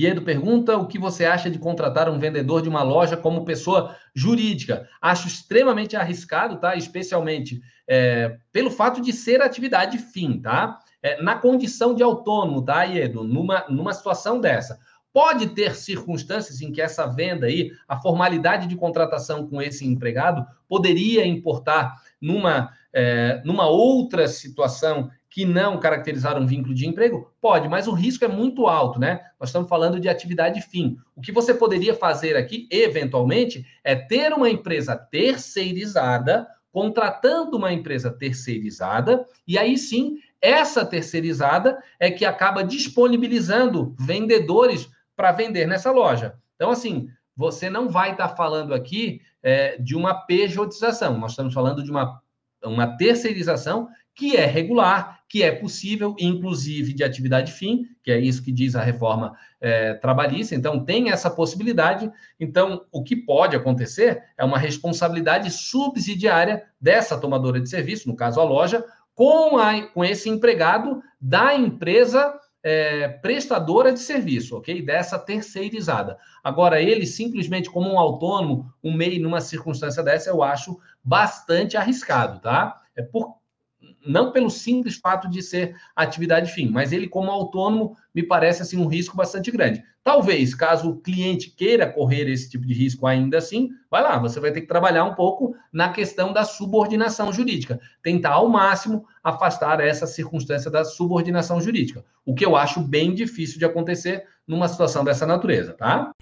Iedo pergunta o que você acha de contratar um vendedor de uma loja como pessoa jurídica. Acho extremamente arriscado, tá? Especialmente é, pelo fato de ser atividade fim, tá? É, na condição de autônomo, tá, Iedo? Numa, numa situação dessa. Pode ter circunstâncias em que essa venda aí, a formalidade de contratação com esse empregado, poderia importar numa, é, numa outra situação que não caracterizar um vínculo de emprego? Pode, mas o risco é muito alto, né? Nós estamos falando de atividade fim. O que você poderia fazer aqui, eventualmente, é ter uma empresa terceirizada, contratando uma empresa terceirizada, e aí sim, essa terceirizada é que acaba disponibilizando vendedores para vender nessa loja. Então, assim, você não vai estar tá falando aqui é, de uma pejotização, nós estamos falando de uma, uma terceirização que é regular, que é possível, inclusive de atividade fim, que é isso que diz a reforma é, trabalhista. Então, tem essa possibilidade. Então, o que pode acontecer é uma responsabilidade subsidiária dessa tomadora de serviço, no caso a loja, com, a, com esse empregado da empresa é, prestadora de serviço, ok? Dessa terceirizada. Agora, ele simplesmente como um autônomo, um MEI numa circunstância dessa, eu acho bastante arriscado, tá? É por, não pelo simples fato de ser atividade fim, mas ele como autônomo me parece assim um risco bastante grande. Talvez, caso o cliente queira correr esse tipo de risco ainda assim, vai lá, você vai ter que trabalhar um pouco na questão da subordinação jurídica, tentar ao máximo afastar essa circunstância da subordinação jurídica, o que eu acho bem difícil de acontecer numa situação dessa natureza, tá?